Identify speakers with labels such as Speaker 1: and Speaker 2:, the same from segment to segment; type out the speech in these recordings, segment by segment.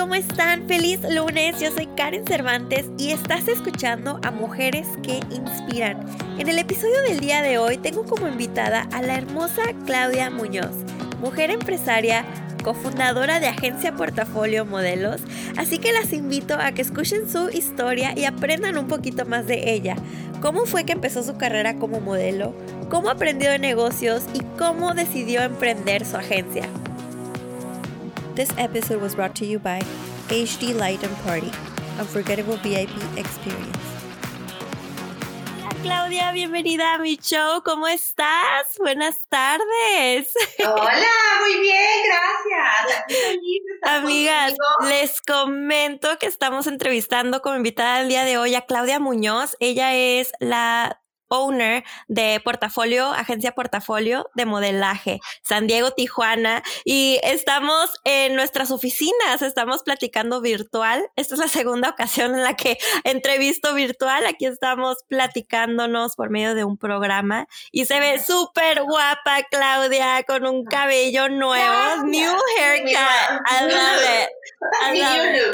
Speaker 1: ¿cómo están? Feliz lunes, yo soy Karen Cervantes y estás escuchando a Mujeres que Inspiran. En el episodio del día de hoy tengo como invitada a la hermosa Claudia Muñoz, mujer empresaria, cofundadora de Agencia Portafolio Modelos, así que las invito a que escuchen su historia y aprendan un poquito más de ella. ¿Cómo fue que empezó su carrera como modelo? ¿Cómo aprendió de negocios? ¿Y cómo decidió emprender su agencia? This episode was brought to you by HD Light and Party, Unforgettable VIP Experience. Hola Claudia, bienvenida a mi show. ¿Cómo estás? Buenas tardes.
Speaker 2: Hola, muy bien, gracias.
Speaker 1: Amigas, les comento que estamos entrevistando como invitada el día de hoy a Claudia Muñoz. Ella es la owner de Portafolio, agencia Portafolio de modelaje, San Diego, Tijuana, y estamos en nuestras oficinas, estamos platicando virtual. Esta es la segunda ocasión en la que entrevisto virtual. Aquí estamos platicándonos por medio de un programa y se ve súper guapa Claudia con un cabello nuevo, new haircut. I love it. I love it.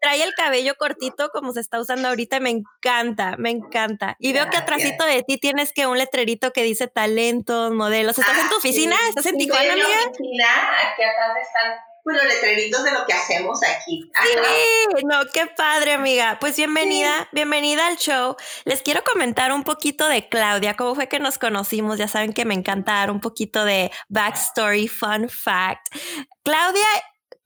Speaker 1: Trae, el cabello cortito como se está usando ahorita, me encanta, me encanta. Y veo que atrásito de ti tienes que un letrerito que dice talentos, modelos. ¿Estás en tu ah, oficina? ¿Estás en Tijuana,
Speaker 2: amiga? En oficina, aquí atrás están pues, los letreritos de lo que hacemos aquí.
Speaker 1: Sí, no, qué padre, amiga. Pues bienvenida, bienvenida al show. Les quiero comentar un poquito de Claudia, cómo fue que nos conocimos. Ya saben que me encanta dar un poquito de backstory, fun fact. Claudia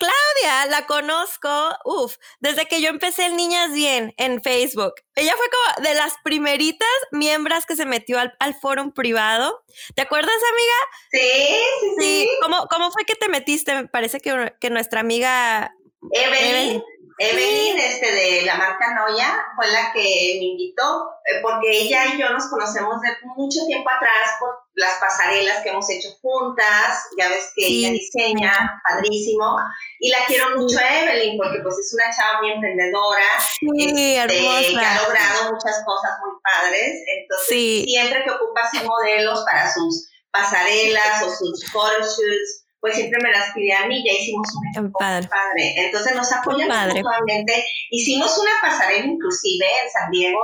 Speaker 1: Claudia la conozco, uff, desde que yo empecé el Niñas Bien en Facebook. Ella fue como de las primeritas miembros que se metió al, al foro privado. ¿Te acuerdas, amiga?
Speaker 2: Sí, sí, sí.
Speaker 1: ¿Cómo, ¿Cómo, fue que te metiste? Me parece que, que nuestra amiga
Speaker 2: Evelyn, Evelyn, este, de la marca Noya, fue la que me invitó, eh, porque ella y yo nos conocemos de mucho tiempo atrás por las pasarelas que hemos hecho juntas, ya ves que ella diseña, padrísimo, y la quiero mucho a Evelyn, porque pues es una chava muy emprendedora,
Speaker 1: sí,
Speaker 2: este, que ha logrado muchas cosas muy padres, entonces siempre que ocupa hacer modelos para sus pasarelas o sus photoshoots, pues siempre me las pide a mí, ya hicimos un padre. padre. Entonces nos apoyamos mutuamente. Hicimos una pasarela inclusive en San Diego,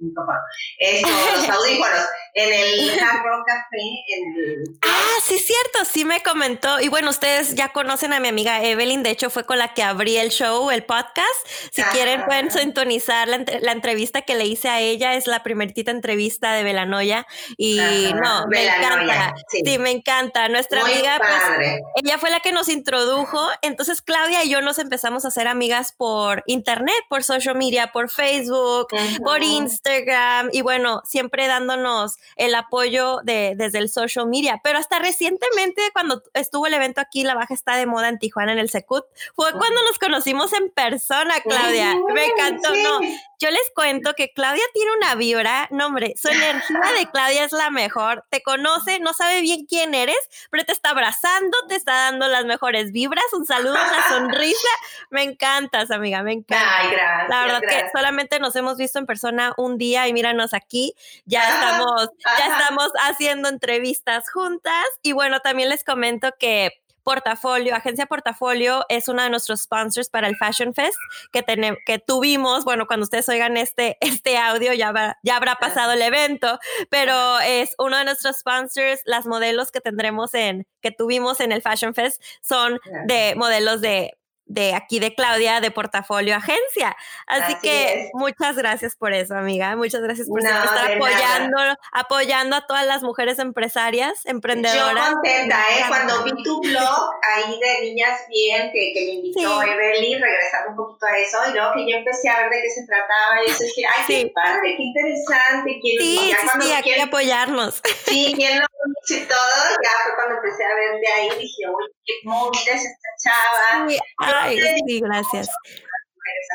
Speaker 2: ay, esto, los audífonos, en el Hard Rock Café, en el...
Speaker 1: Ah, sí, cierto, sí me comentó. Y bueno, ustedes ya conocen a mi amiga Evelyn, de hecho fue con la que abrí el show, el podcast. Si quieren pueden sintonizar la, entrevista que le hice a ella, es la primerita entrevista de Velanoya. Y no, me encanta. Sí. me encanta. Nuestra amiga, pues, ella fue la que nos introdujo. Entonces Claudia y yo nos empezamos a hacer amigas por internet, por social media, por Facebook, por Instagram Instagram y bueno, siempre dándonos el apoyo de, desde el social media. Pero hasta recientemente, cuando estuvo el evento aquí, La Baja está de moda en Tijuana, en el Secut, fue cuando nos conocimos en persona, Claudia. Me encantó, ¿no? Yo les cuento que Claudia tiene una vibra, no hombre, su energía de Claudia es la mejor, te conoce, no sabe bien quién eres, pero te está abrazando, te está dando las mejores vibras, un saludo, una sonrisa, me encantas, amiga, me encanta.
Speaker 2: Ay, gracias.
Speaker 1: La verdad que solamente nos hemos visto en persona un día y míranos aquí, ya estamos, ya estamos haciendo entrevistas juntas y bueno, también les comento que Portafolio, Agencia Portafolio es uno de nuestros sponsors para el Fashion Fest que, que tuvimos, bueno, cuando ustedes oigan este, este audio ya, ya habrá pasado el evento, pero es uno de nuestros sponsors, las modelos que tendremos en, que tuvimos en el Fashion Fest son de modelos de de aquí de Claudia de Portafolio Agencia. Así, que muchas gracias por eso, amiga. Muchas gracias por estar apoyando, apoyando a todas las mujeres empresarias, emprendedoras.
Speaker 2: Yo contenta, ¿eh? Cuando vi tu blog ahí de Niñas Bien, que, que me invitó Evelyn, regresando un poquito a eso, y luego que yo empecé a ver de qué se trataba, y eso dije, ay, qué padre, qué interesante.
Speaker 1: Quiero, sí, sí, sí, aquí apoyarnos.
Speaker 2: Sí, quién lo y todo, ya fue cuando empecé a ver de ahí, dije, uy, móvil es esta chava.
Speaker 1: Sí, ay, sí, gracias.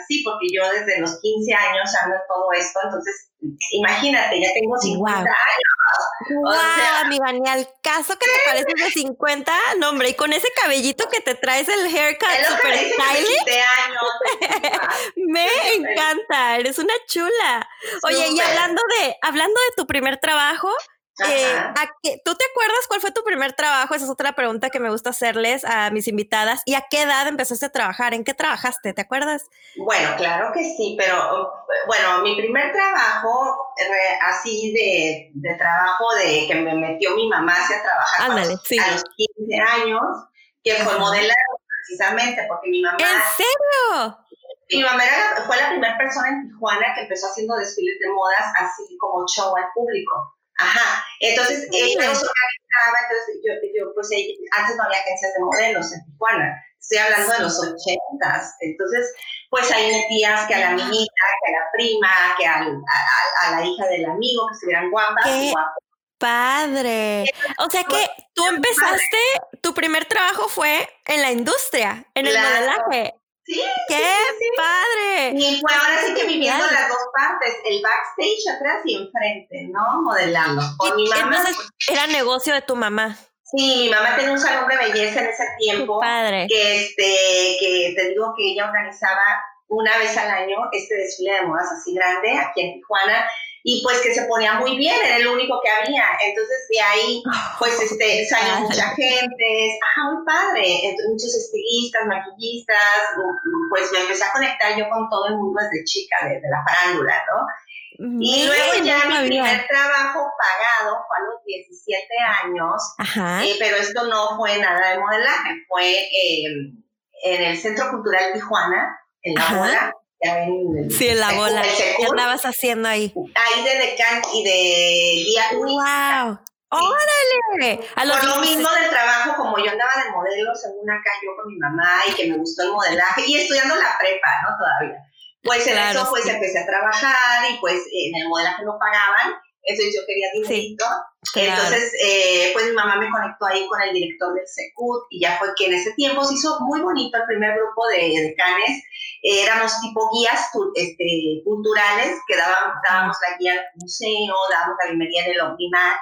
Speaker 2: Así, porque yo desde los 15 años ando todo esto, entonces imagínate, ya tengo 50 años.
Speaker 1: Wow, ni al caso que te pareces de 50, no hombre, y con ese cabellito que te traes el haircut super stylish. me encanta, eres una chula. Oye, y hablando de, hablando de tu primer trabajo, Eh, ¿Tú te acuerdas cuál fue tu primer trabajo? Esa es otra pregunta que me gusta hacerles a mis invitadas. ¿Y a qué edad empezaste a trabajar? ¿En qué trabajaste? ¿Te acuerdas?
Speaker 2: Bueno, claro que sí, pero bueno, mi primer trabajo, así de, de trabajo de que me metió mi mamá hacia trabajar a, los, 15 años, que fue modelar precisamente, porque mi mamá...
Speaker 1: ¿En serio?
Speaker 2: Mi mamá fue la primera persona en Tijuana que empezó haciendo desfiles de modas así como show al público. Ajá, entonces ella nos organizaba, entonces yo, yo pues antes no había agencias de modelos en Tijuana, estoy hablando de los ochentas, entonces pues ahí metías que a la amiguita, que a la prima, que a, a, la hija del amigo, que estuvieran guapas,
Speaker 1: ¡Qué Padre. O sea que tú empezaste, tu primer trabajo fue en la industria, en el modelaje.
Speaker 2: Sí.
Speaker 1: ¡Qué padre!
Speaker 2: Y fue ahora sí que viviendo las dos partes, el backstage atrás y enfrente, ¿no? Modelando. Con mi mamá.
Speaker 1: Entonces, era negocio de tu mamá.
Speaker 2: Sí, mi mamá tenía un salón de belleza en ese tiempo.
Speaker 1: padre.
Speaker 2: Que, este, que te digo que ella organizaba una vez al año este desfile de modas así grande aquí en Tijuana y pues que se ponía muy bien, era el único que había. Entonces de ahí pues este, salió mucha gente, ajá, muy padre, Entonces, muchos estilistas, maquillistas, pues me empecé a conectar yo con todo el mundo desde chica, desde la farándula, ¿no? Y luego ya mi primer trabajo pagado fue a los 17 años, eh, pero esto no fue nada de modelaje, fue eh, en el Centro Cultural Tijuana, en la bola
Speaker 1: sí, en la bola. ¿Qué andabas haciendo ahí?
Speaker 2: Ahí de decán y de guía
Speaker 1: ¡Wow! ¡Órale!
Speaker 2: A Por lo mismo del trabajo, como yo andaba de modelo, según acá yo con mi mamá y que me gustó el modelaje y estudiando la prepa, ¿no? Todavía. Pues en eso pues empecé a trabajar y pues en el modelaje no pagaban entonces yo quería dinerito. Entonces, eh, pues mi mamá me conectó ahí con el director del SECUT y ya fue que en ese tiempo se hizo muy bonito el primer grupo de decanes. Eh, éramos tipo guías este, culturales que dábamos la guía al museo, dábamos la bienvenida en el Omnimax,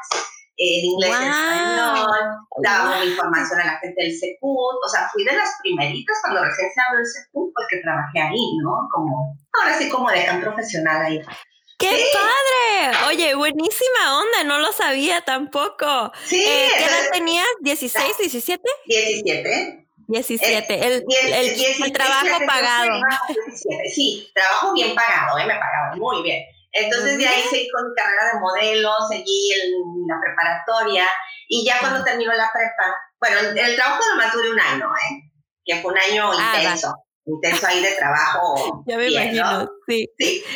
Speaker 2: en inglés y español, dábamos información a la gente del SECUT. O sea, fui de las primeritas cuando recién se abrió el SECUT, porque trabajé ahí, ¿no? Como, ahora sí como decán profesional ahí.
Speaker 1: ¡Qué padre! Oye, buenísima onda, no lo sabía tampoco.
Speaker 2: Sí, eh,
Speaker 1: ¿Qué edad tenías? ¿16, 17?
Speaker 2: 17.
Speaker 1: 17, el, el, trabajo pagado.
Speaker 2: Sí, trabajo bien pagado, ¿eh? me pagaban muy bien. Entonces de ahí seguí con mi carrera de modelo, seguí en la preparatoria y ya cuando terminó la prepa, bueno, el, trabajo nomás duró un año, ¿eh? que fue un año ah, intenso intenso ahí de trabajo.
Speaker 1: Ya me imagino, sí.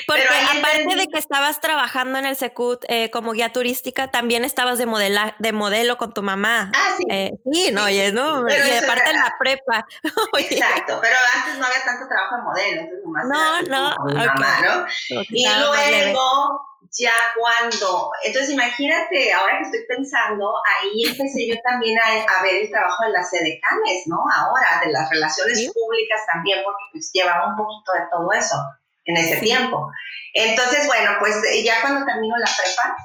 Speaker 1: Porque aparte de que estabas trabajando en el Secut eh, como guía turística, también estabas de, modela, de modelo con tu mamá.
Speaker 2: Ah, sí.
Speaker 1: Eh, sí, no, oye, no, y aparte en la prepa.
Speaker 2: Exacto, pero antes no había tanto trabajo en modelo, entonces nomás
Speaker 1: No, no,
Speaker 2: mamá, ¿no? y luego ya cuando, entonces imagínate, ahora que estoy pensando, ahí empecé yo también a, ver el trabajo de las sedecanes, ¿no? Ahora, de las relaciones públicas también, porque pues llevaba un poquito de todo eso en ese tiempo. Entonces, bueno, pues ya cuando termino la prepa,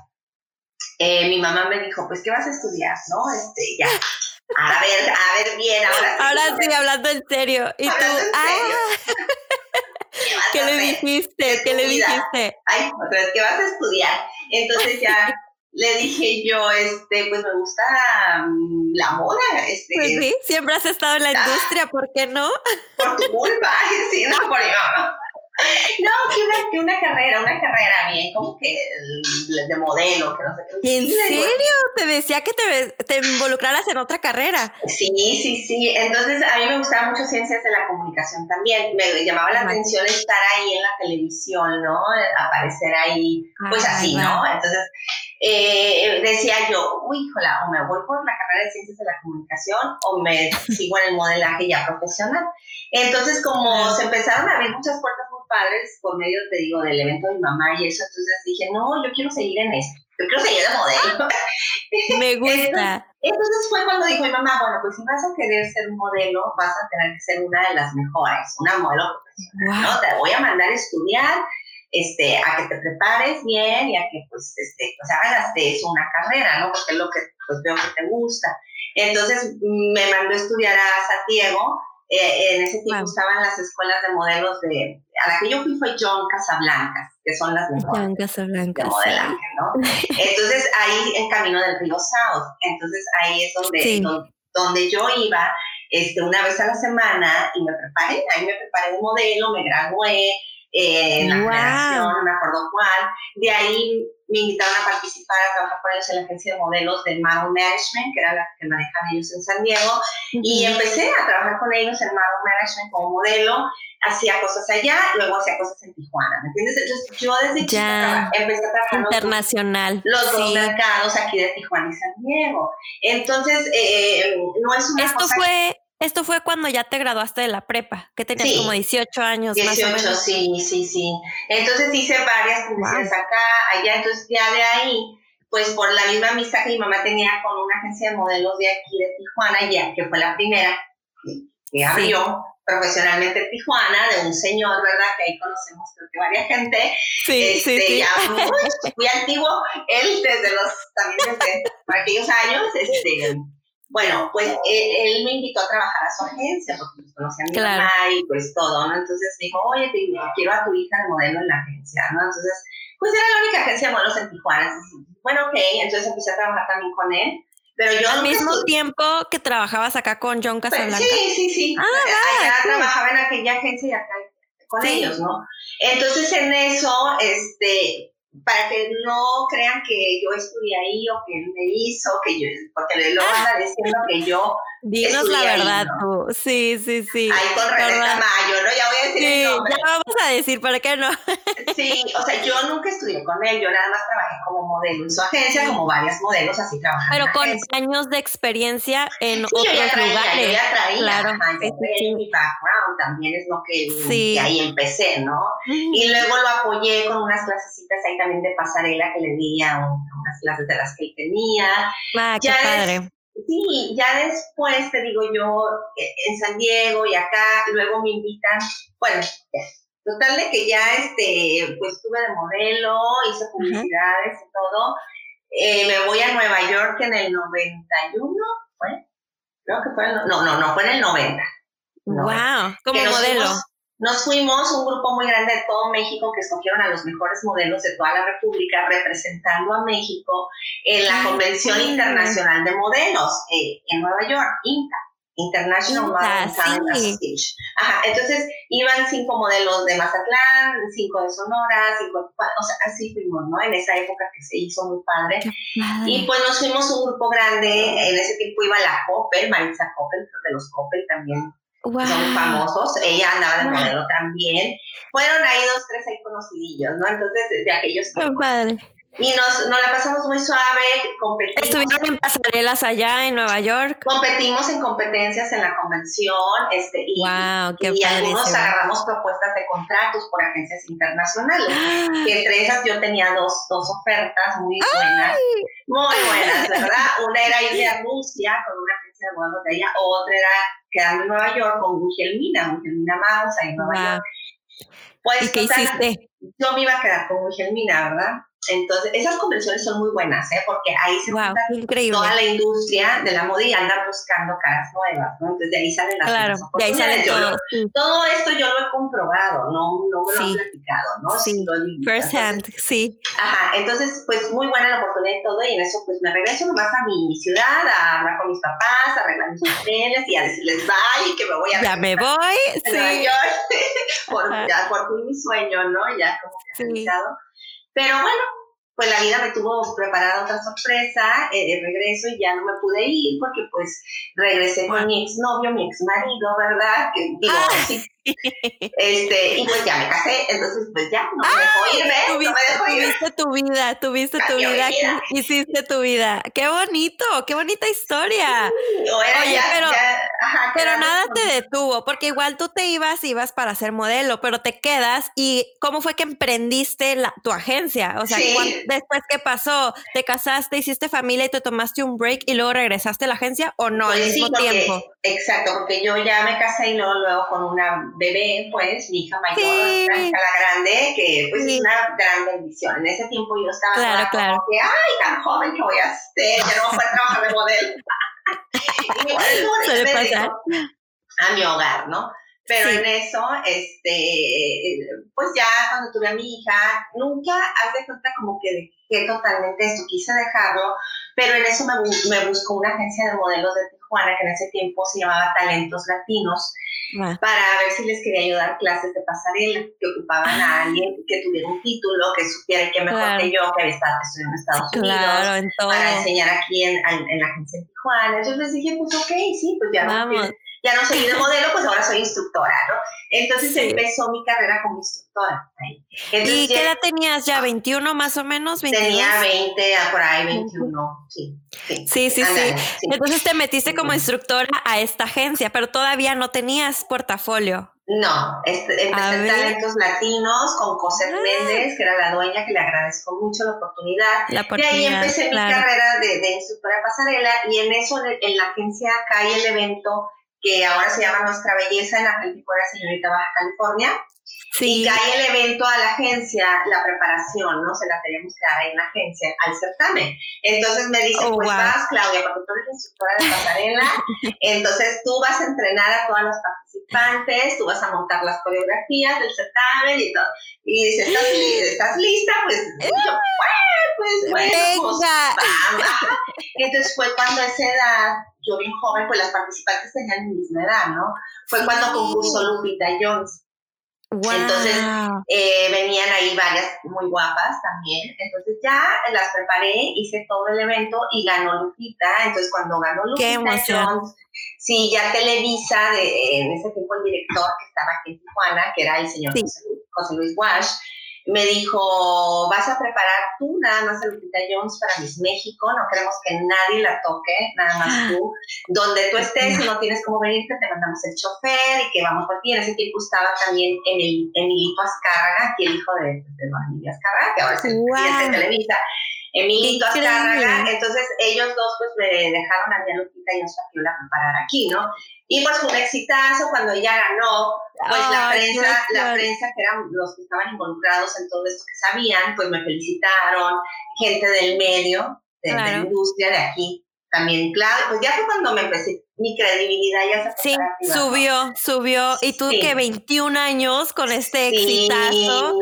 Speaker 2: eh, mi mamá me dijo, pues, ¿qué vas a estudiar, no? Este, ya. A ver, a ver bien, ahora
Speaker 1: sí. Ahora sí, hablando en serio. Y tú, ah. ¿Qué le dijiste? ¿Qué le dijiste?
Speaker 2: Ay, otra vez, ¿qué vas a estudiar? Entonces ya le dije yo, este, pues me gusta mm, la moda. Este,
Speaker 1: pues sí, siempre has estado en la ah. industria, ¿por qué no?
Speaker 2: Por tu culpa, sí, no, por mi mamá. No, que una, que una carrera, una carrera bien, como que de modelo, que no sé
Speaker 1: qué. ¿En serio? Te decía que te, te involucraras en otra carrera.
Speaker 2: Sí, sí, sí. Entonces, a mí me gustaba mucho ciencias de la comunicación también. Me llamaba la atención estar ahí en la televisión, ¿no? Aparecer ahí, pues así, ¿no? Entonces, eh, decía yo, uy, híjola, o me voy por la carrera de ciencias de la comunicación o me sigo en el modelaje ya profesional. Entonces, como se empezaron a abrir muchas puertas padres por medio, te digo, del evento de mi mamá y eso, entonces dije, no, yo quiero seguir en esto, yo quiero seguir de modelo.
Speaker 1: Me gusta.
Speaker 2: Entonces, fue cuando dijo mi mamá, bueno, pues si vas a querer ser modelo, vas a tener que ser una de las mejores, una modelo profesional, ¿no? Te voy a mandar a estudiar, este, a que te prepares bien y a que, pues, este, o sea, hagas de eso una carrera, ¿no? Porque es lo que, pues, veo que te gusta. Entonces, me mandó a estudiar a Santiago, eh, en ese tiempo estaban las escuelas de modelos de a la que yo fui fue John Casablancas, que son las mejores
Speaker 1: John Casablancas,
Speaker 2: de modelaje, ¿no? Entonces ahí en camino del río South, entonces ahí es donde, donde, yo iba este, una vez a la semana y me preparé, ahí me preparé un modelo, me gradué, eh, en la generación, no me acuerdo cuál. De ahí me invitaron a participar, a trabajar con ellos en la agencia de modelos de Model Management, que era la que manejan ellos en San Diego, y empecé a trabajar con ellos en Model Management como modelo, hacía cosas allá, luego hacía cosas en Tijuana, ¿me entiendes? Entonces yo desde ya. empecé a trabajar
Speaker 1: internacional,
Speaker 2: los, dos mercados aquí de Tijuana y San Diego. Entonces, eh, no es una
Speaker 1: Esto fue esto fue cuando ya te graduaste de la prepa, que tenías como 18 años
Speaker 2: 18,
Speaker 1: más o menos.
Speaker 2: sí, sí, sí. Entonces hice varias publicidades acá, allá, entonces ya de ahí, pues por la misma amistad que mi mamá tenía con una agencia de modelos de aquí de Tijuana, ya que fue la primera que, abrió profesionalmente en Tijuana, de un señor, ¿verdad? Que ahí conocemos creo que varias gente. Sí, sí, este, sí. Ya muy, antiguo, él desde los, también desde aquellos años, este bueno, pues él, me invitó a trabajar a su agencia porque pues, conocía a mi mamá y pues todo, ¿no? Entonces me dijo, oye, te, quiero a tu hija de modelo en la agencia, ¿no? Entonces, pues era la única agencia de modelos en Tijuana. bueno, ok, entonces empecé a trabajar también con él. Pero yo
Speaker 1: al mismo tiempo que trabajabas acá con John pues, Casablanca.
Speaker 2: sí, sí, sí. Ah, Allá trabajaba en aquella agencia y acá con ellos, ¿no? Entonces en eso, este, para que no crean que yo estudié ahí o que él me hizo, que yo, porque luego anda diciendo que yo
Speaker 1: Dinos la verdad tú. Sí, sí, sí.
Speaker 2: Ahí con Rebeca Mayo, ¿no? Ya voy a decir sí, el nombre.
Speaker 1: Ya vamos a decir, ¿para qué no?
Speaker 2: sí, o sea, yo nunca estudié con él, yo nada más trabajé como modelo en su agencia, como varios modelos así trabajando.
Speaker 1: Pero con años de experiencia en
Speaker 2: sí,
Speaker 1: otros
Speaker 2: yo ya traía,
Speaker 1: lugares.
Speaker 2: Yo ya traía, claro. Ajá, mi background también es lo que, que ahí empecé, ¿no? Y luego lo apoyé con unas clasecitas ahí también de pasarela que le di a, unas clases de las que él tenía.
Speaker 1: Ah, qué padre.
Speaker 2: Sí, ya después te digo yo, eh, en San Diego y acá, luego me invitan, bueno, total de que ya este, pues estuve de modelo, hice publicidades y todo. Eh, me voy a Nueva York en el 91, ¿fue? Creo que fue el, no, no, no, fue en el 90.
Speaker 1: Wow, como modelo.
Speaker 2: Nos fuimos, un grupo muy grande de todo México, que escogieron a los mejores modelos de toda la República, representando a México en la Convención Internacional de Modelos eh, en Nueva York, INTA. International Model Association. Ajá, entonces iban cinco modelos de Mazatlán, cinco de Sonora, cinco, o sea, así fuimos, ¿no? En esa época que se hizo muy padre. Y pues nos fuimos un grupo grande, en ese tiempo iba la Coppel, Maritza Coppel, de los Coppel también son famosos, ella andaba de modelo también. Fueron ahí dos, tres ahí conocidillos, ¿no? Entonces, de aquellos
Speaker 1: padre.
Speaker 2: Y nos, nos, la pasamos muy suave, competimos.
Speaker 1: Estuvieron en pasarelas allá en Nueva York.
Speaker 2: Competimos en competencias en la convención, este, y,
Speaker 1: wow, qué
Speaker 2: y algunos agarramos propuestas de contratos por agencias internacionales. Que entre esas yo tenía dos, dos ofertas muy buenas, muy buenas, ¿verdad? Una era irme a Rusia con una agencia de modelos de ella, otra era quedarme en Nueva York con Wilhelmina, Wilhelmina Maus ahí en Nueva York. Pues,
Speaker 1: ¿Y qué hiciste?
Speaker 2: Yo me iba a quedar con Wilhelmina, ¿verdad? Entonces, esas convenciones son muy buenas, ¿eh? porque ahí se
Speaker 1: wow, toda
Speaker 2: la industria de la moda y andan buscando caras nuevas, ¿no? Entonces, de ahí salen las
Speaker 1: claro, de ahí salen
Speaker 2: todo. todo esto yo lo he comprobado, no, no me lo he platicado, ¿no?
Speaker 1: Sí, first hand, sí.
Speaker 2: Ajá, entonces, pues muy buena la oportunidad y todo, y en eso, pues me regreso nomás a mi ciudad a hablar con mis papás, a arreglar mis papeles y a decirles bye y que me voy a...
Speaker 1: Ya me voy, sí.
Speaker 2: por, ya por fin mi sueño, ¿no? Ya como que sí. Pero bueno, pues la vida me tuvo preparada otra sorpresa, eh, de regreso y ya no me pude ir porque pues regresé con mi exnovio, mi exmarido, ¿verdad? Que, digo, ah. sí, este, y pues ya me casé, entonces pues ya, no me dejó irme, no me dejó irme.
Speaker 1: Tuviste tu vida, tuviste tu vida, hiciste tu vida. Qué bonito, qué bonita historia.
Speaker 2: Oye,
Speaker 1: pero, pero nada te detuvo, porque igual tú te ibas, ibas para ser modelo, pero te quedas y ¿cómo fue que emprendiste la, tu agencia? O sea, después qué pasó, te casaste, hiciste familia y te tomaste un break y luego regresaste a la agencia o no al pues mismo tiempo.
Speaker 2: Exacto, porque yo ya me casé y luego, luego con una bebé, pues, mi hija mayor, sí. la grande, que pues es una gran bendición. En ese tiempo yo estaba
Speaker 1: claro, claro.
Speaker 2: como que, ay, tan joven que voy a ser, ya no voy a poder trabajar de modelo. y
Speaker 1: Suele pasar.
Speaker 2: a mi hogar, ¿no? Pero en eso, este, pues ya cuando tuve a mi hija, nunca haz de cuenta como que dejé totalmente esto, quise dejarlo, pero en eso me, me buscó una agencia de modelos de Tijuana que en ese tiempo se llamaba Talentos Latinos para ver si les quería ayudar clases de pasarela, que ocupaban a alguien que tuviera un título, que supiera que mejor que yo, que había estado estudiando en Estados Unidos, para enseñar aquí en, en, la agencia de Tijuana. Entonces les dije, pues ok, sí, pues ya no, ya no seguí de modelo, pues ahora soy instructora, ¿no? Entonces empezó mi carrera como instructora.
Speaker 1: ¿Y qué edad tenías ya? ¿21 más o menos?
Speaker 2: Tenía 20, por ahí 21, sí.
Speaker 1: Sí, sí, sí. Entonces te metiste como instructora a esta agencia, pero todavía no tenías portafolio.
Speaker 2: No, este, empecé en Talentos Latinos con José ah. Méndez, que era la dueña, que le agradezco mucho la oportunidad. La oportunidad y ahí empecé mi carrera de, de, instructora pasarela y en eso, en, en la agencia cae el evento que ahora se llama Nuestra Belleza en la la Señorita Baja California. Sí. Y cae el evento a la agencia, la preparación, ¿no? Se la tenemos que dar ahí en la agencia al certamen. Entonces me dice, oh, pues vas, Claudia, porque tú eres instructora de pasarela, entonces tú vas a entrenar a todas las participantes, tú vas a montar las coreografías del certamen y todo. Y dice, ¿estás, ¿estás lista? Pues yo, pues bueno, pues Entonces fue cuando a esa edad yo bien joven, pues las participantes tenían mi misma edad, ¿no? Fue cuando concursó Lupita Jones. Entonces eh, venían ahí varias muy guapas también. Entonces ya las preparé, hice todo el evento y ganó Lupita. Entonces cuando ganó Lupita Jones, sí, ya Televisa, de, en ese tiempo el director que estaba aquí en Tijuana, que era el señor José Luis Wash, me dijo, vas a preparar tú nada más a Lupita Jones para Miss México, no queremos que nadie la toque, nada más tú. Donde tú estés y no tienes cómo venirte, te mandamos el chofer y que vamos por ti. En ese tiempo estaba también Emilito Azcárraga, aquí el hijo de, de Emilio Azcárraga, que ahora es el presidente de Televisa. Emilito Azcárraga, entonces ellos dos pues me dejaron a mi Lupita Jones para que yo la preparara aquí, ¿no? Y pues fue un exitazo cuando ella ganó, pues la prensa, la prensa que eran los que estaban involucrados en todo esto que sabían, pues me felicitaron, gente del medio, de, la industria de aquí, también, claro, pues ya fue cuando me empecé, mi credibilidad ya
Speaker 1: se Sí, subió, subió. Y tú que 21 años con este exitazo,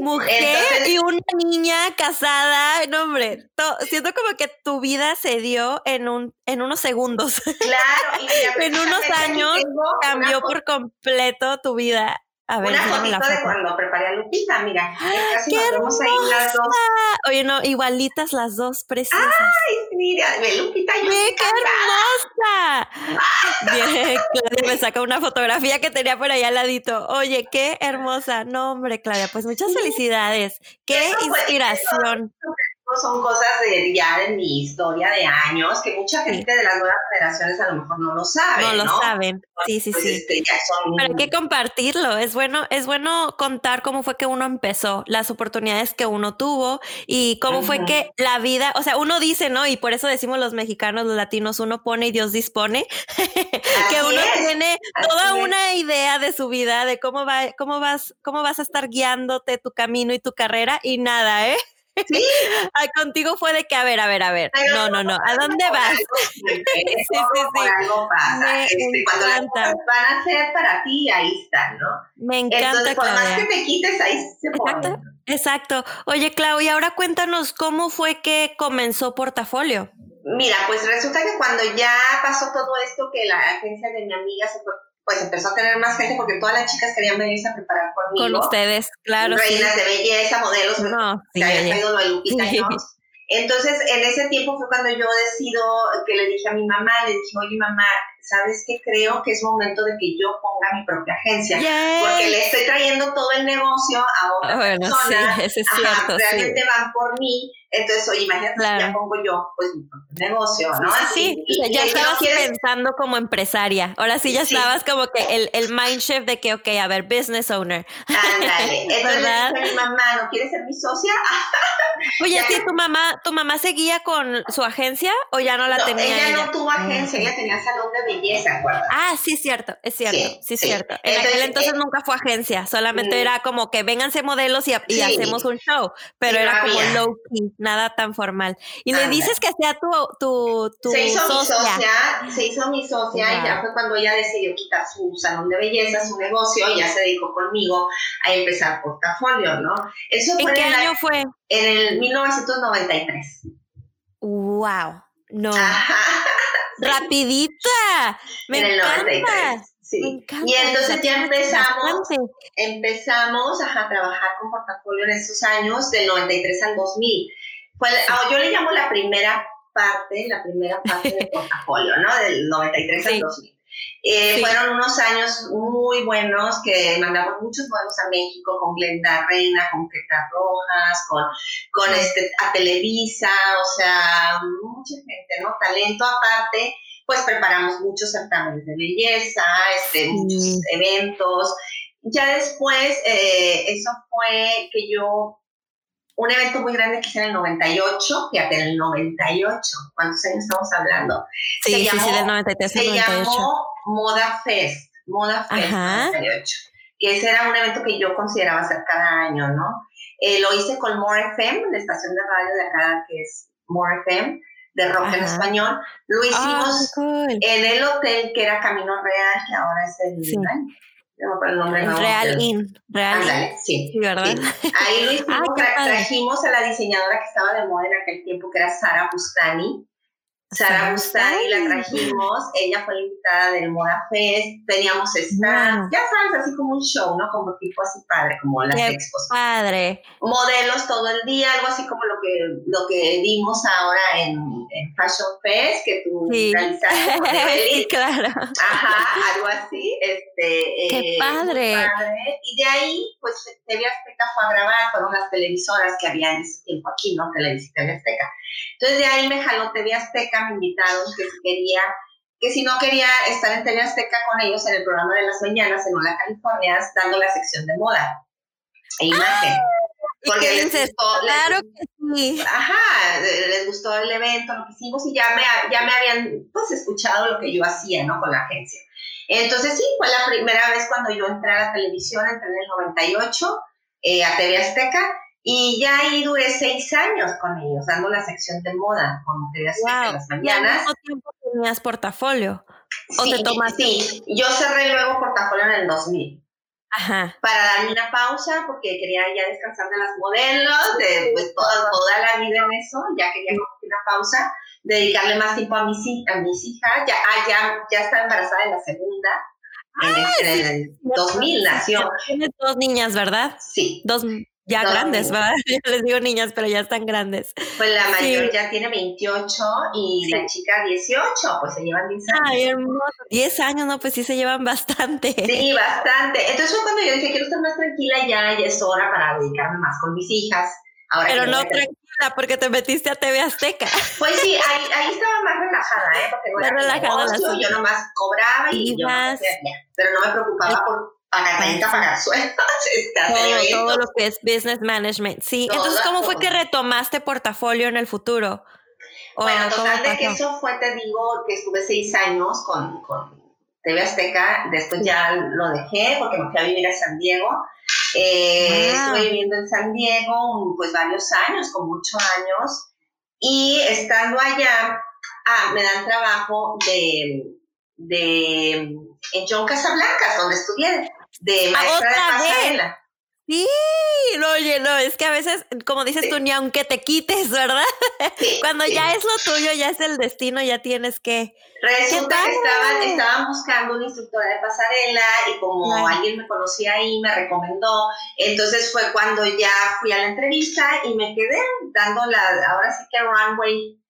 Speaker 1: mujer y una niña casada, no hombre, siento como que tu vida se dio en un en unos segundos.
Speaker 2: Claro,
Speaker 1: y en unos años cambió por completo tu vida.
Speaker 2: A ver, una fotito de cuando preparé a Lupita, mira. Casi ¡Qué nos ahí las dos.
Speaker 1: Oye, no, igualitas las dos, preciosas.
Speaker 2: ¡Ay, mira! Lupita, yo
Speaker 1: ¡Qué hermosa! Bien, Claudia me saca una fotografía que tenía por ahí al ladito. Oye, qué hermosa. No, hombre, Claudia, pues muchas felicidades. ¡Qué inspiración!
Speaker 2: Son cosas de, ya de mi historia de años que mucha gente de las nuevas generaciones a lo mejor no lo sabe.
Speaker 1: No lo saben. Sí, sí, pues, sí. Este, Pero hay que compartirlo. Es bueno, es bueno contar cómo fue que uno empezó, las oportunidades que uno tuvo y cómo fue que la vida, o sea, uno dice, ¿no? Y por eso decimos los mexicanos, los latinos, uno pone y Dios dispone, que uno tiene toda una idea de su vida, de cómo va, cómo vas, cómo vas a estar guiándote tu camino y tu carrera y nada, ¿eh? Sí. contigo fue de que, a ver, a ver, a ver. no, no, no. ¿A dónde vas?
Speaker 2: sí, sí, sí. Algo pasa. Este, cuando las cosas van a ser para ti, ahí están, ¿no?
Speaker 1: Me encanta.
Speaker 2: Entonces, por más que te quites, ahí se
Speaker 1: Exacto. Exacto. Oye, Clau, y ahora cuéntanos cómo fue que comenzó Portafolio.
Speaker 2: Mira, pues resulta que cuando ya pasó todo esto, que la agencia de mi amiga se fue pues empezó a tener más gente porque todas las chicas querían venirse a preparar conmigo.
Speaker 1: Con ustedes, claro.
Speaker 2: Reinas de belleza, modelos, no, que habían traído lo de Lupita Entonces, en ese tiempo fue cuando yo decido que le dije a mi mamá, le dije, oye mamá, ¿sabes qué? Creo que es momento de que yo ponga mi propia agencia. Porque le estoy trayendo todo el negocio a otra bueno, persona. Sí, es cierto. realmente van por mí entonces, oye, imagínate si ya pongo yo, pues, mi negocio, ¿no?
Speaker 1: sí, ya estabas pensando como empresaria. Ahora sí ya estabas como que el, el mind shift de que, ok, a ver, business owner.
Speaker 2: Ándale. Entonces, mi mamá, ¿no quiere ser mi socia?
Speaker 1: Oye, sí, tu mamá, ¿tu mamá seguía con su agencia o ya no la tenía?
Speaker 2: Ella, no tuvo agencia, ella tenía salón de belleza, ¿acuerdas?
Speaker 1: Ah, sí, es cierto, es cierto, sí, es cierto. En entonces, aquel entonces eh, nunca fue agencia, solamente mm. era como que vénganse modelos y, y hacemos un show, pero era como low key nada tan formal. Y le dices que sea tu, tu, tu
Speaker 2: se hizo
Speaker 1: socia.
Speaker 2: mi socia, se hizo mi socia y ya fue cuando ella decidió quitar su salón de belleza, su negocio, y ya se dedicó conmigo a empezar portafolio, ¿no?
Speaker 1: Eso ¿En qué año fue?
Speaker 2: En el 1993.
Speaker 1: ¡Wow! No. Rapidita. Me en el encanta. 93.
Speaker 2: Sí. y entonces ya empezamos, empezamos a trabajar con portafolio en esos años, del 93 al 2000. Fue, ah, yo le llamo la primera parte, la primera parte del portafolio, ¿no? Del 93 al 2000. Eh, fueron unos años muy buenos que mandamos muchos modelos a México con Glenda Reina, con Petra Rojas, con, con este, a Televisa, o sea, mucha gente, ¿no? Talento aparte pues preparamos muchos certámenes de belleza, este, muchos eventos. Ya después, eh, eso fue que yo, un evento muy grande que hice en el 98, fíjate, en el 98, ¿cuántos años estamos hablando?
Speaker 1: Sí, se llamó, sí, del 93
Speaker 2: Se llamó Moda Fest, Moda Fest 98, que ese era un evento que yo consideraba hacer cada año, ¿no? Eh, lo hice con More FM, la estación de radio de acá que es More FM, de rock en español. Lo hicimos en el hotel que era Camino Real, que ahora es el... Sí. El nombre
Speaker 1: Real Inn. Real
Speaker 2: sí.
Speaker 1: ¿verdad?
Speaker 2: Ahí lo hicimos, trajimos a la diseñadora que estaba de moda en aquel tiempo, que era Sara Bustani. Sara Bustani la trajimos, ella fue la invitada del Moda Fest, teníamos stand, ya sabes, así como un show, ¿no? Como tipo así padre, como las Qué expos.
Speaker 1: padre.
Speaker 2: Modelos todo el día, algo así como lo que, lo que vimos ahora en, en Fashion Fest, que tú
Speaker 1: sí.
Speaker 2: realizaste.
Speaker 1: claro.
Speaker 2: Ajá, algo así. Este,
Speaker 1: Qué eh, padre.
Speaker 2: padre. Y de ahí, pues, TV Azteca fue a grabar, fueron las televisoras que había en ese tiempo aquí, ¿no? Televisión Azteca. Entonces de ahí me jaló TV Azteca, me invitaron que si quería, que si no quería estar en TV Azteca con ellos en el programa de las mañanas en Hola California, dando la sección de moda e imagen.
Speaker 1: porque les gustó, claro que sí.
Speaker 2: Ajá, les gustó el evento, lo que hicimos y ya me, ya me habían pues escuchado lo que yo hacía, ¿no? Con la agencia. Entonces sí, fue la primera vez cuando yo entré a la televisión, entré en el 98 eh, a TV Azteca y ya ahí duré seis años con ellos, dando la sección de moda, como te decía, en las mañanas.
Speaker 1: ¿Cuánto tiempo tenías portafolio? ¿O
Speaker 2: sí, Sí, yo cerré luego portafolio en el 2000.
Speaker 1: Ajá.
Speaker 2: Para darme una pausa, porque quería ya descansar de las modelos, de pues toda, toda la vida en eso, ya quería una pausa, dedicarle más tiempo a mis, a mis hijas, ya, ah, ya, ya estaba embarazada de la segunda, en, el 2000 nació.
Speaker 1: Tienes dos niñas, ¿verdad?
Speaker 2: Sí.
Speaker 1: Dos, ya grandes, ¿verdad? Yo les digo niñas, pero ya están grandes.
Speaker 2: Pues la mayor ya tiene 28 y la chica 18, pues se llevan 10 años.
Speaker 1: Ay, hermoso. 10 años, no, pues sí se llevan bastante.
Speaker 2: Sí, bastante. Entonces fue cuando yo dije, quiero estar más tranquila ya, ya es hora para dedicarme más con mis hijas. Ahora
Speaker 1: pero no tranquila, porque te metiste a TV Azteca.
Speaker 2: Pues sí, ahí, ahí estaba más relajada, ¿eh? Porque
Speaker 1: más relajada
Speaker 2: negocio, yo nomás cobraba y, yo no pero no me preocupaba por pagar sueldos.
Speaker 1: Todo, todo, lo que es business management. Sí, entonces, ¿cómo fue que retomaste portafolio en el futuro?
Speaker 2: Bueno, total de que eso fue, te digo, que estuve seis años con, con TV Azteca, después ya lo dejé porque me fui a vivir a San Diego. Eh, Estuve viviendo en San Diego pues varios años, con muchos años, y estando allá, ah, me dan trabajo de, de en John Casablancas, donde estudié de ah, maestra de pasarela.
Speaker 1: Sí, no, oye, no, es que a veces, como dices tú, ni aunque te quites, ¿verdad? Cuando ya es lo tuyo, ya es el destino, ya tienes que...
Speaker 2: Resulta que estaban, estaban buscando una instructora de pasarela y como alguien me conocía ahí, me recomendó, entonces fue cuando ya fui a la entrevista y me quedé dando la, ahora sí que runway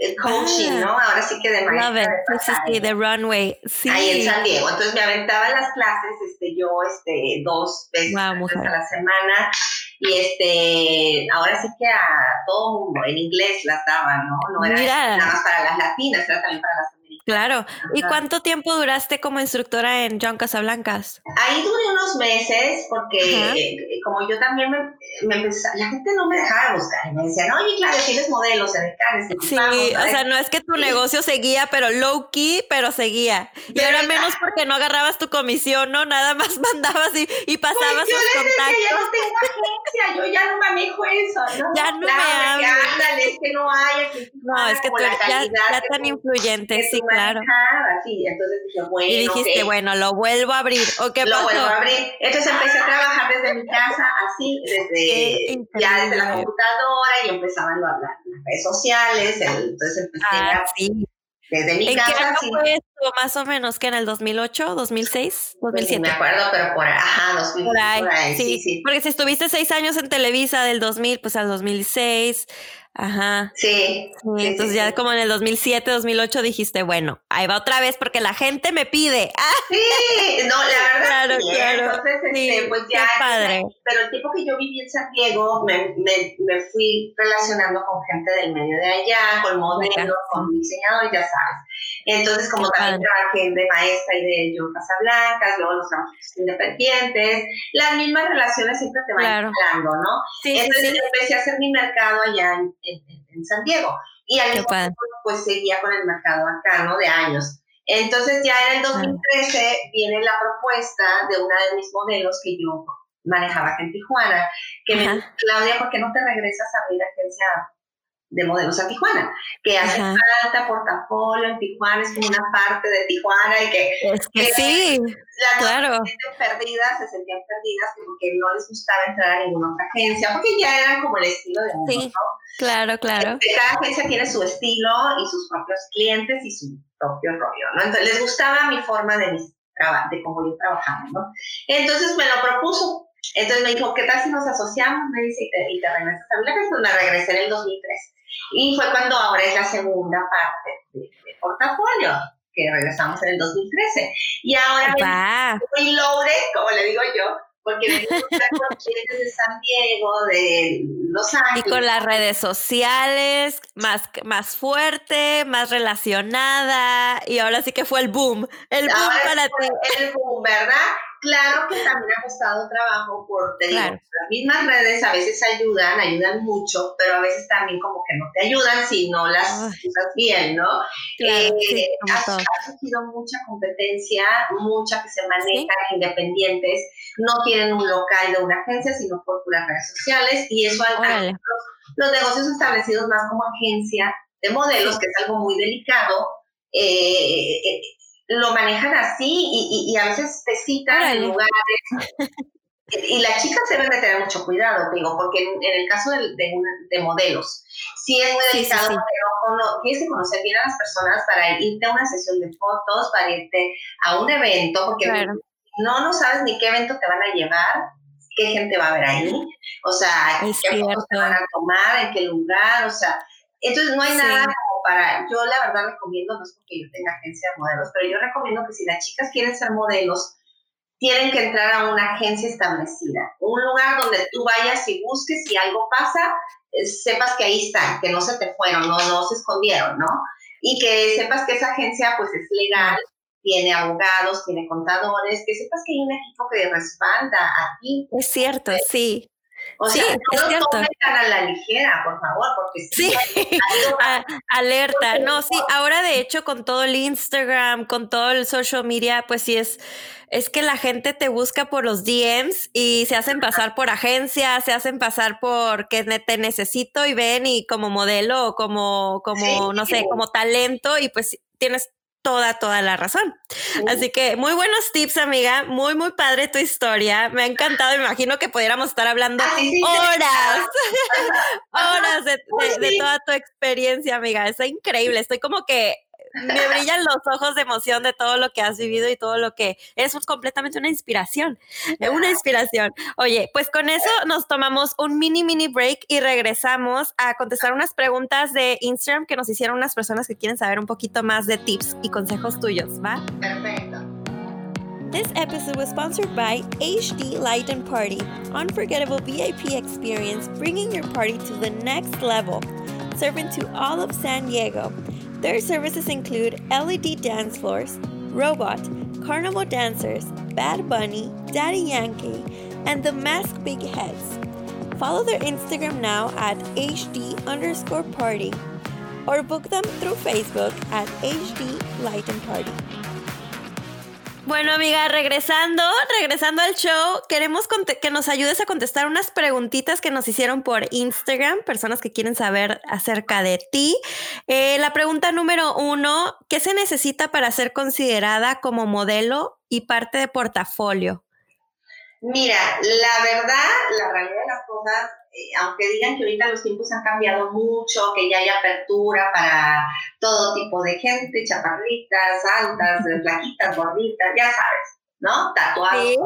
Speaker 2: el coaching, ¿no? Ahora sí que de maestra.
Speaker 1: Sí, sí, de runway. Sí.
Speaker 2: Ahí en San Diego. Entonces me aventaba las clases, este, yo, este, dos veces a la semana. Y este, ahora sí que a todo mundo en inglés las daba, ¿no? No era nada más para las latinas, era también para las
Speaker 1: Claro. ¿Y cuánto tiempo duraste como instructora en John Casablancas?
Speaker 2: Ahí duré unos meses porque eh, como yo también me, me la gente no me dejaba buscar y me decían, oye, claro, tienes modelos, edecanes.
Speaker 1: Sí, o sea, no es que tu negocio seguía, pero low key, pero seguía. Y ahora menos porque no agarrabas tu comisión, ¿no? Nada más mandabas y, y pues pasabas
Speaker 2: yo
Speaker 1: les
Speaker 2: contactos. Decía, yo no tengo agencia, yo ya no manejo eso, ¿no?
Speaker 1: Ya no me
Speaker 2: ándale, es que no hay aquí.
Speaker 1: No, es que tú ya, ya tan influyente, sí, claro.
Speaker 2: Sí, entonces dije, bueno,
Speaker 1: Y dijiste, bueno, lo vuelvo a abrir. ¿O qué
Speaker 2: lo
Speaker 1: pasó?
Speaker 2: vuelvo a abrir. Entonces empecé a trabajar desde mi casa, así, desde, ya desde la computadora y empezaban las, las redes sociales, entonces empecé
Speaker 1: ah,
Speaker 2: a...
Speaker 1: Sí.
Speaker 2: Desde mi
Speaker 1: ¿En
Speaker 2: casa.
Speaker 1: qué año
Speaker 2: sí.
Speaker 1: fue esto? Más o menos que en el 2008, 2006, 2007.
Speaker 2: No me acuerdo, pero por, ajá, 2000,
Speaker 1: Por ahí,
Speaker 2: por ahí,
Speaker 1: sí.
Speaker 2: sí, sí.
Speaker 1: Porque si estuviste seis años en Televisa del 2000, pues al 2006, ajá.
Speaker 2: Sí,
Speaker 1: Sí, entonces
Speaker 2: sí,
Speaker 1: ya
Speaker 2: sí.
Speaker 1: como en el 2007, 2008 dijiste, bueno, ahí va otra vez porque la gente me pide. ¡Ah!
Speaker 2: Sí, no, la verdad
Speaker 1: Claro,
Speaker 2: ¿eh?
Speaker 1: claro.
Speaker 2: Entonces,
Speaker 1: Sí,
Speaker 2: este, pues ya,
Speaker 1: padre.
Speaker 2: pero el tiempo que yo viví en San Diego, me, me, me fui relacionando con gente del medio de allá, con modelos, con diseñadores, ya sabes. Entonces, como también trabajé de maestra y de yo Casablancas, luego los trabajos independientes, las mismas relaciones siempre te van
Speaker 1: Claro.
Speaker 2: ¿no?
Speaker 1: Sí,
Speaker 2: Entonces
Speaker 1: sí.
Speaker 2: empecé a hacer mi mercado allá en, en- en San Diego. Y al mismo tiempo, pues seguía con el mercado acá, ¿no? De años. Entonces ya en el 2013 viene la propuesta de una de mis modelos que yo manejaba aquí en Tijuana, que me
Speaker 1: Ajá.
Speaker 2: dijo, Claudia, ¿por qué no te regresas a abrir agencia de modelos a Tijuana? Que hace
Speaker 1: Ajá.
Speaker 2: falta portafolio en Tijuana, es como una parte de Tijuana y que
Speaker 1: Es que
Speaker 2: que
Speaker 1: sí,
Speaker 2: las
Speaker 1: claro.
Speaker 2: se perdidas, se sentían perdidas que porque no les gustaba entrar a ninguna otra agencia, porque ya eran como el estilo de uno,
Speaker 1: Sí.
Speaker 2: ¿no?
Speaker 1: Claro, claro.
Speaker 2: Este, Cada agencia tiene su estilo y sus propios clientes y su propio rollo, ¿no? Entonces les gustaba mi forma de, mis de cómo yo trabajaba, ¿no? Entonces me lo propuso. Entonces me dijo, ¿qué tal si nos asociamos? Me dice, y te, y te regresas a Blanca. Pues me regresé en el 2003. Y fue cuando ahora es la segunda parte de, de portafolio, que regresamos en el 2013. Y ahora
Speaker 1: Va.
Speaker 2: muy loaded, como le digo yo, porque venimos con clientes de San Diego, de Los
Speaker 1: Y
Speaker 2: Ángeles.
Speaker 1: con las redes sociales, más, más fuerte, más relacionada, y ahora sí que fue el boom, el boom
Speaker 2: Ahora
Speaker 1: para ti.
Speaker 2: el boom, ¿verdad? Claro que también ha costado trabajo por, te digo,
Speaker 1: Claro.
Speaker 2: las mismas redes a veces ayudan, ayudan mucho, pero a veces también como que no te ayudan si no las usas bien, ¿no?
Speaker 1: Claro,
Speaker 2: Eh,
Speaker 1: sí,
Speaker 2: ha, surgido mucha competencia, mucha que se manejan independientes, no tienen un local de una agencia, sino por puras redes sociales, y eso a, a
Speaker 1: Órale.
Speaker 2: los, los negocios establecidos más como agencia de modelos, que es algo muy delicado, eh, eh, lo manejan así y, y- y a veces te citan en lugares. Y las chicas deben de tener mucho cuidado, digo, porque en, en el caso de, de, una- de modelos, sí es muy
Speaker 1: Sí, sí,
Speaker 2: delicado
Speaker 1: sí.
Speaker 2: porque no tienes que conocer bien a las personas para irte a una sesión de fotos, para irte a un evento, porque
Speaker 1: Claro.
Speaker 2: no, no sabes ni qué evento te van a llevar, qué gente va a haber ahí, o sea,
Speaker 1: Es
Speaker 2: qué fotos te van a tomar, en qué lugar, o sea, entonces no hay
Speaker 1: Sí.
Speaker 2: nada para, yo la verdad recomiendo, no es porque yo tenga agencia de modelos, pero yo recomiendo que si las chicas quieren ser modelos, tienen que entrar a una agencia establecida, un lugar donde tú vayas y busques, si algo pasa, eh, sepas que ahí están, que no se te fueron, no, no se escondieron, ¿no? Y que sepas que esa agencia pues es legal, tiene abogados, tiene contadores, que sepas que hay un equipo que respalda a ti.
Speaker 1: Es cierto, sí.
Speaker 2: O
Speaker 1: Sí,
Speaker 2: sea,
Speaker 1: es
Speaker 2: no tomen a la ligera, por favor, porque
Speaker 1: Sí, a- alerta. No, sí, ahora de hecho con todo el Instagram, con todo el social media, pues sí es, es que la gente te busca por los DMs y se hacen pasar por agencias, se hacen pasar por que te necesito y ven y como modelo o como, como, no sé,
Speaker 2: Sí.
Speaker 1: como talento y pues tienes toda, toda la razón. Así que muy buenos tips, amiga. Muy, muy padre tu historia. Me ha encantado. Me imagino que pudiéramos estar hablando horas, horas de, de- toda tu experiencia, amiga. Está increíble. Estoy como que me brillan los ojos de emoción de todo lo que has vivido y todo lo que es completamente una inspiración. eh, Una inspiración. Oye, pues con eso nos tomamos un mini, mini break y regresamos a contestar unas preguntas de Instagram que nos hicieron unas personas que quieren saber un poquito más de tips y consejos tuyos, ¿va?
Speaker 2: Perfecto.
Speaker 1: This episode was sponsored by HD Light and Party, unforgettable VIP experience bringing your party to the next level. Serving to all of San Diego. Their services include LED dance floors, robot, carnival dancers, Bad Bunny, Daddy Yankee, and the Mask Big Heads. Follow their Instagram now at HD underscore party or book them through Facebook at HD Light and Party. Bueno, amiga, regresando, regresando al show, queremos que nos ayudes a contestar unas preguntitas que nos hicieron por Instagram, personas que quieren saber acerca de ti. Eh, la pregunta número uno, ¿qué se necesita para ser considerada como modelo y parte de portafolio?
Speaker 2: Mira, la verdad, la realidad de las cosas aunque digan que ahorita los tiempos han cambiado mucho, que ya hay apertura para todo tipo de gente, chaparritas, altas, flaquitas, gorditas, ya sabes, ¿no? Tatuados.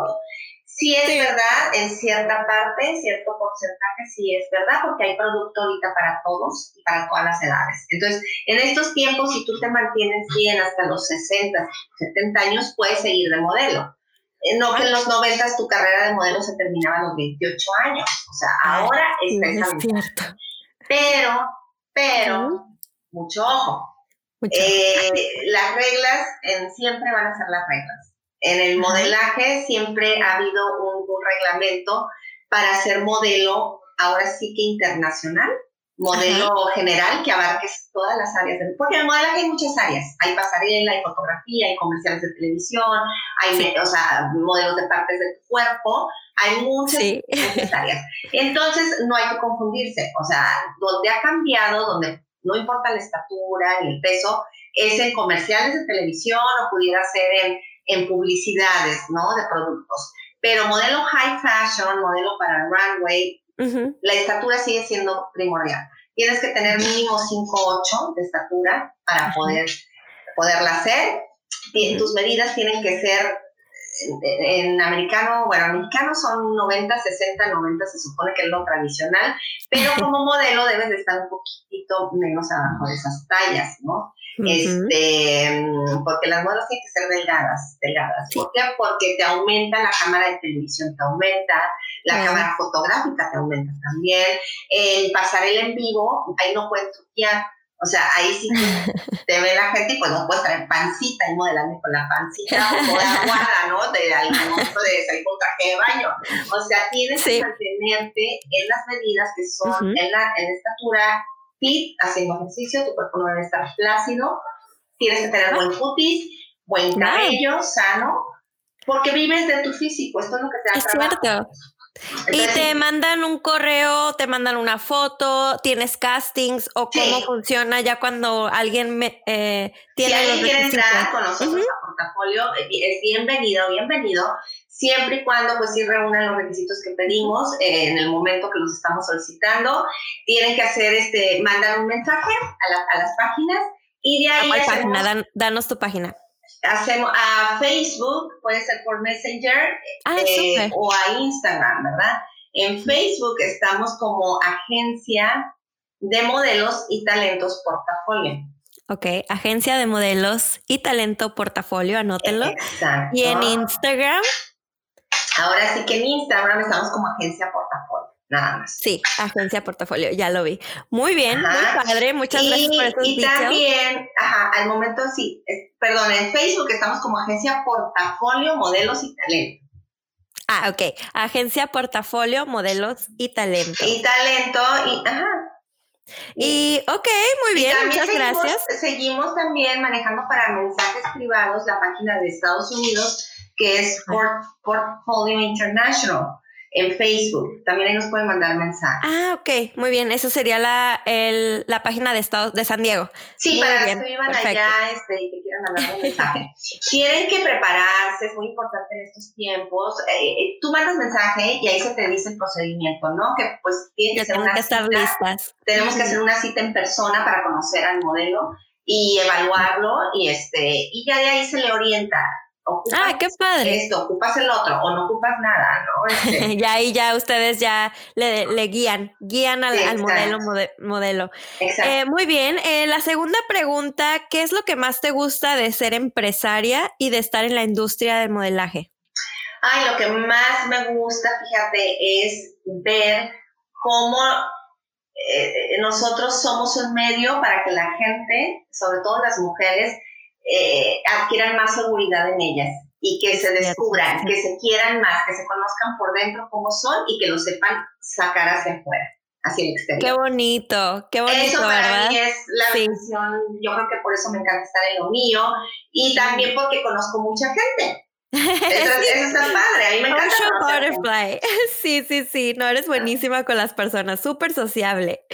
Speaker 2: Sí. es verdad, en cierta parte, cierto porcentaje sí es verdad, porque hay producto ahorita para todos y para todas las edades. Entonces, en estos tiempos, si tú te mantienes bien hasta los 60, 70 años, puedes seguir de modelo. Eh, no que en los 90 tu carrera de modelo se terminaba a los 28 años. O sea, ahora está es Pero, pero, mucho ojo. Eh, las reglas en, siempre van a ser las reglas. En el modelaje siempre ha habido un, un reglamento para ser modelo, ahora sí que internacional, modelo general que abarque todas las áreas del porque en el modelaje hay muchas áreas. Hay pasarela hay fotografía hay comerciales de televisión hay o sea modelos de partes del cuerpo. Hay muchas, muchas áreas. Entonces no hay que confundirse. O sea donde ha cambiado donde no importa la estatura ni el peso es en comerciales de televisión o pudiera ser en, en publicidades no de productos. Pero modelo high fashion modelo para runway la estatura sigue siendo primordial. Tienes que tener mínimo 5'8 de estatura para poder, poderla hacer. Tus medidas tienen que ser en, americano, bueno, en mexicano son 90, 60, 90, se supone que es lo tradicional, pero como modelo debes de estar un poquitito menos abajo de esas tallas, ¿no? este, porque las modelos tienen que ser delgadas, delgadas. ¿Por qué? Porque te aumenta la cámara de televisión, te aumenta, la cámara fotográfica te aumenta también, el pasarela en vivo, ahí no puedes truquear, o sea, ahí sí te ve la gente y pues no puedes traer pancita y modelando con la pancita o la aguada, ¿no? De algún momento de salir con traje de baño. O sea, tienes que mantenerte en las medidas que son en, la, en estatura fit, haciendo ejercicio, tu cuerpo no debe estar plácido, tienes que tener buen cutis, buen cabello, sano, porque vives de tu físico, esto es lo que te da
Speaker 1: Es cierto. Y te mandan un correo, te mandan una foto, tienes castings o cómo funciona ya cuando alguien me, eh, tiene
Speaker 2: si alguien quiere entrar con nosotros a portafolio, es bienvenido, bienvenido siempre y cuando pues sí reúnan los requisitos que pedimos eh, en el momento que los estamos solicitando. Tienen que hacer, este, mandar un mensaje a, las páginas y de ahí...
Speaker 1: ¿A cuál página? danos tu página.
Speaker 2: Hacemos a Facebook, puede ser por Messenger ah, eh, o a Instagram, ¿verdad? En Facebook estamos como agencia de modelos y talentos portafolio.
Speaker 1: Ok, agencia de modelos y talento portafolio, anótenlo. Exacto. Y en Instagram
Speaker 2: Ahora sí que en Instagram estamos como agencia portafolio. Nada más.
Speaker 1: Sí, agencia portafolio, ya lo vi. Muy bien, muy padre, muchas gracias por esos
Speaker 2: Y también, ajá, al momento sí, perdón, en Facebook estamos como agencia portafolio, modelos y talento.
Speaker 1: Ah, ok, agencia portafolio, modelos y talento.
Speaker 2: Y talento, y ajá.
Speaker 1: Y, ok, muy bien, muchas gracias.
Speaker 2: Seguimos también manejando para mensajes privados la página de Estados Unidos que es Portfolio International en Facebook. También ahí nos pueden mandar mensajes.
Speaker 1: Ah, ok, muy bien. Eso sería la, el, la página de Estado de San Diego.
Speaker 2: Sí, para los que vivan allá este, y que quieran mandar un mensaje. Tienen que prepararse, es muy importante en estos tiempos. Eh, eh, tú mandas mensaje y ahí se te dice el procedimiento, ¿no? Que pues tiene que ser una
Speaker 1: que estar listas.
Speaker 2: Tenemos que hacer una cita en persona para conocer al modelo y evaluarlo y este y ya de ahí se le orienta
Speaker 1: ah, qué padre.
Speaker 2: Esto, ocupas el otro o no ocupas nada, ¿no?
Speaker 1: Este. ya ahí ya ustedes ya le, le guían, guían al, modelo. modelo. Eh, muy bien. Eh, la segunda pregunta, ¿qué es lo que más te gusta de ser empresaria y de estar en la industria del modelaje?
Speaker 2: Ay, lo que más me gusta, fíjate, es ver cómo eh, nosotros somos un medio para que la gente, sobre todo las mujeres, eh, adquieran más seguridad en ellas y que se descubran, que se quieran más, que se conozcan por dentro cómo son y que lo sepan sacar hacia afuera, hacia el exterior.
Speaker 1: Qué bonito, qué bonito.
Speaker 2: Eso para mí es la visión, yo creo que por eso me encanta estar en lo mío y también porque conozco mucha gente. Eso, está padre, a mí me encanta.
Speaker 1: Butterfly. Sí, sí, sí, no eres buenísima con las personas, súper sociable.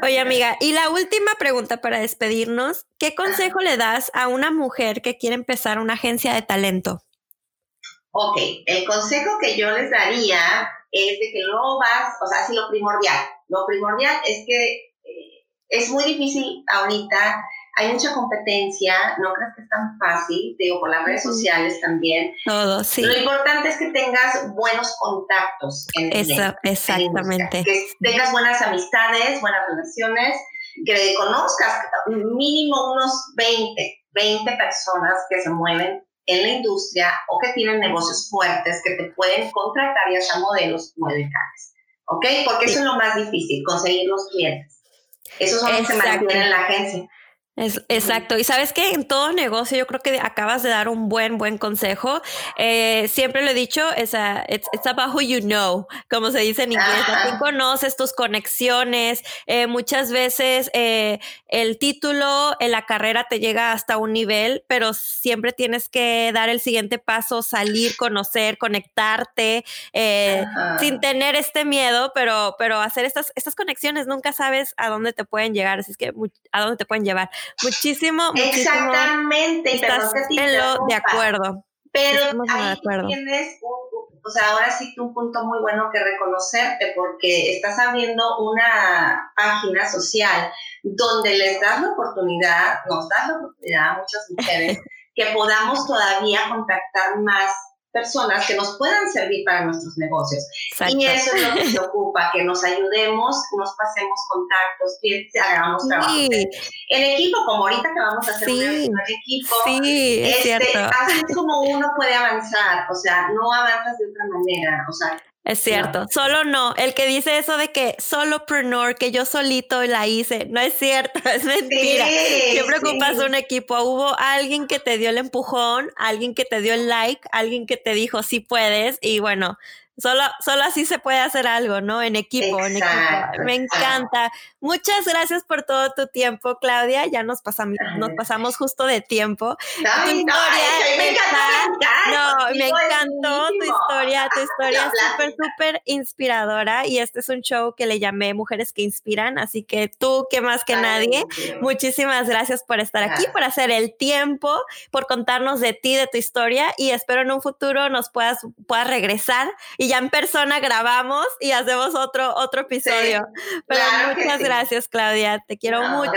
Speaker 1: Oye, amiga, y la última pregunta para despedirnos, ¿qué consejo le das a una mujer que quiere empezar una agencia de talento?
Speaker 2: Ok, el consejo que yo les daría es de que no vas, o sea, sí lo primordial, lo primordial es que eh, es muy difícil ahorita hay mucha competencia, no creas que es tan fácil, digo, por las redes sociales también.
Speaker 1: Todo, sí.
Speaker 2: Lo importante es que tengas buenos contactos en
Speaker 1: Eso, exactamente.
Speaker 2: que tengas buenas amistades, buenas relaciones, que conozcas mínimo unos 20, 20 personas que se mueven en la industria o que tienen negocios fuertes que te pueden contratar y hacer modelos muy ¿Ok? Porque eso es lo más difícil, conseguir los clientes. Esos son los que se mantienen en la agencia.
Speaker 1: Es, exacto. Y sabes que en todo negocio yo creo que acabas de dar un buen, buen consejo. Eh, siempre lo he dicho, es it's, about who you know, como se dice en inglés. Tú conoces tus conexiones. Eh, muchas veces eh, el título en la carrera te llega hasta un nivel, pero siempre tienes que dar el siguiente paso, salir, conocer, conectarte, sin tener este miedo, pero, pero hacer estas, estas conexiones. Nunca sabes a dónde te pueden llegar, así es que a dónde te pueden llevar. Muchísimo,
Speaker 2: Exactamente,
Speaker 1: estás en lo de acuerdo.
Speaker 2: Pero ahí tienes un, o sea, ahora sí que un punto muy bueno que reconocerte porque estás abriendo una página social donde les das la oportunidad, nos das la oportunidad a muchas mujeres que podamos todavía contactar más personas que nos puedan servir para nuestros negocios. Y eso es lo que se ocupa, que nos ayudemos, nos pasemos contactos, que hagamos trabajo en equipo, como ahorita que vamos a hacer un equipo.
Speaker 1: Sí, es este, cierto.
Speaker 2: Así es como uno puede avanzar, o sea, no avanzas de otra manera, o sea,
Speaker 1: es cierto, solo no. El que dice eso de que solo preneur, que yo solito la hice, no es cierto, es mentira. Siempre ocupas un equipo. Hubo alguien que te dio el empujón, alguien que te dio el like, alguien que te dijo sí puedes y bueno, Solo, solo así se puede hacer algo, ¿no? En equipo, en equipo. Me encanta. Muchas gracias por todo tu tiempo, Claudia. Ya nos pasamos, nos pasamos justo de tiempo.
Speaker 2: tu historia me,
Speaker 1: no, me encantó tu historia, tu historia es súper, súper inspiradora y este es un show que le llamé Mujeres que Inspiran, así que tú, que más que nadie, muchísimas gracias por estar aquí, por hacer el tiempo, por contarnos de ti, de tu historia y espero en un futuro nos puedas, puedas regresar y ya en persona grabamos y hacemos otro, otro episodio. Pero muchas gracias, Claudia. Te quiero mucho.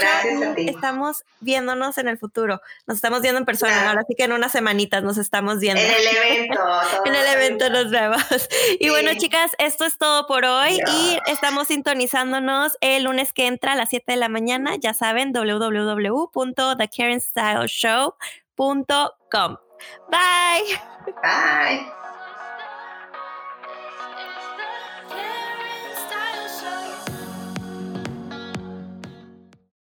Speaker 1: Estamos viéndonos en el futuro. Nos estamos viendo en persona, ahora sí que en unas semanitas nos estamos viendo.
Speaker 2: En el evento.
Speaker 1: en el evento nos vemos. Y bueno, chicas, esto es todo por hoy y estamos sintonizándonos el lunes que entra a las 7 de la mañana. Ya saben, www.thekarenstyleshow.com. Bye.
Speaker 2: Bye.